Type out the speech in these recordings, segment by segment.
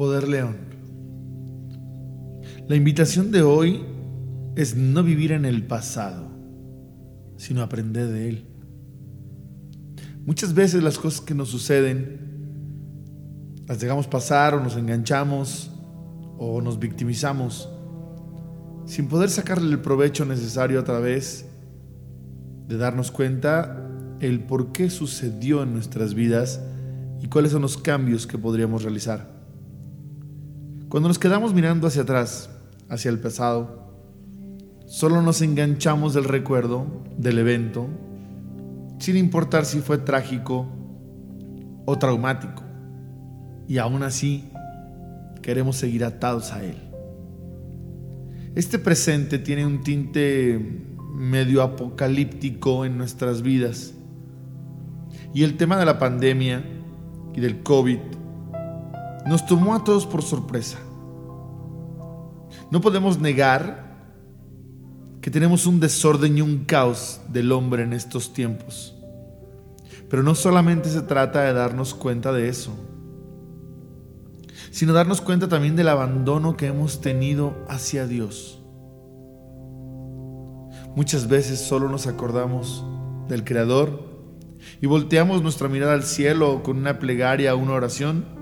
Poder León. La invitación de hoy es no vivir en el pasado, sino aprender de él. Muchas veces las cosas que nos suceden las dejamos pasar o nos enganchamos o nos victimizamos sin poder sacarle el provecho necesario a través de darnos cuenta el por qué sucedió en nuestras vidas y cuáles son los cambios que podríamos realizar. Cuando nos quedamos mirando hacia atrás, hacia el pasado, solo nos enganchamos del recuerdo, del evento, sin importar si fue trágico o traumático. Y aún así, queremos seguir atados a él. Este presente tiene un tinte medio apocalíptico en nuestras vidas. Y el tema de la pandemia y del COVID nos tomó a todos por sorpresa. No podemos negar que tenemos un desorden y un caos del hombre en estos tiempos. Pero no solamente se trata de darnos cuenta de eso, sino darnos cuenta también del abandono que hemos tenido hacia Dios. Muchas veces solo nos acordamos del Creador y volteamos nuestra mirada al cielo con una plegaria o una oración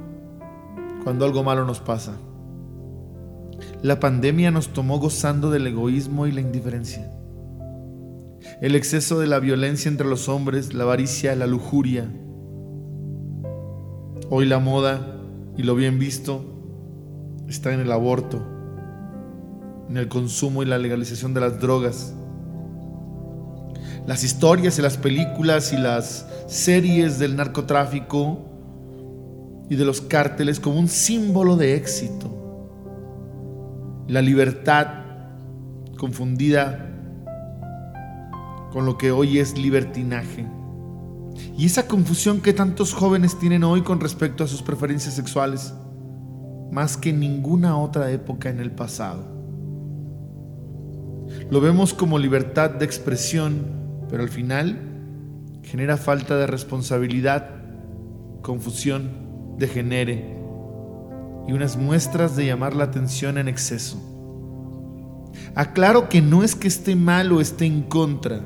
cuando algo malo nos pasa. La pandemia nos tomó gozando del egoísmo y la indiferencia. El exceso de la violencia entre los hombres, la avaricia, la lujuria. Hoy la moda y lo bien visto está en el aborto, en el consumo y la legalización de las drogas. Las historias y las películas y las series del narcotráfico y de los cárteles como un símbolo de éxito. La libertad confundida con lo que hoy es libertinaje. Y esa confusión que tantos jóvenes tienen hoy con respecto a sus preferencias sexuales, más que ninguna otra época en el pasado. Lo vemos como libertad de expresión, pero al final genera falta de responsabilidad, confusión degenere y unas muestras de llamar la atención en exceso. Aclaro que no es que esté mal o esté en contra,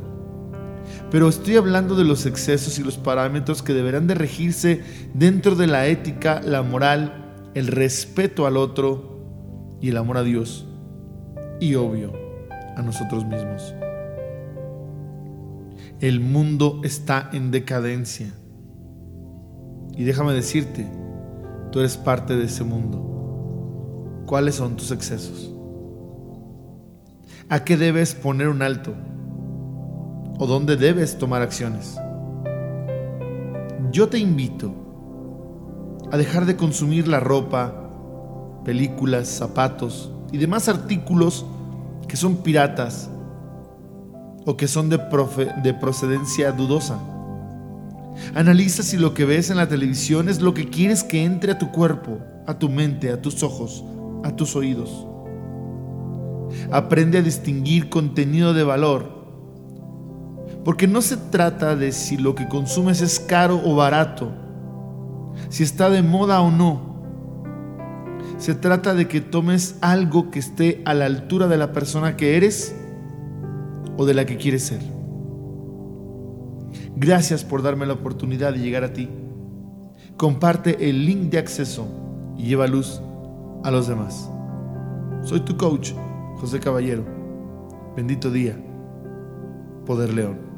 pero estoy hablando de los excesos y los parámetros que deberán de regirse dentro de la ética, la moral, el respeto al otro y el amor a Dios y obvio a nosotros mismos. El mundo está en decadencia. Y déjame decirte, Tú eres parte de ese mundo. ¿Cuáles son tus excesos? ¿A qué debes poner un alto? ¿O dónde debes tomar acciones? Yo te invito a dejar de consumir la ropa, películas, zapatos y demás artículos que son piratas o que son de, de procedencia dudosa. Analiza si lo que ves en la televisión es lo que quieres que entre a tu cuerpo, a tu mente, a tus ojos, a tus oídos. Aprende a distinguir contenido de valor. Porque no se trata de si lo que consumes es caro o barato, si está de moda o no. Se trata de que tomes algo que esté a la altura de la persona que eres o de la que quieres ser. Gracias por darme la oportunidad de llegar a ti. Comparte el link de acceso y lleva luz a los demás. Soy tu coach, José Caballero. Bendito día. Poder León.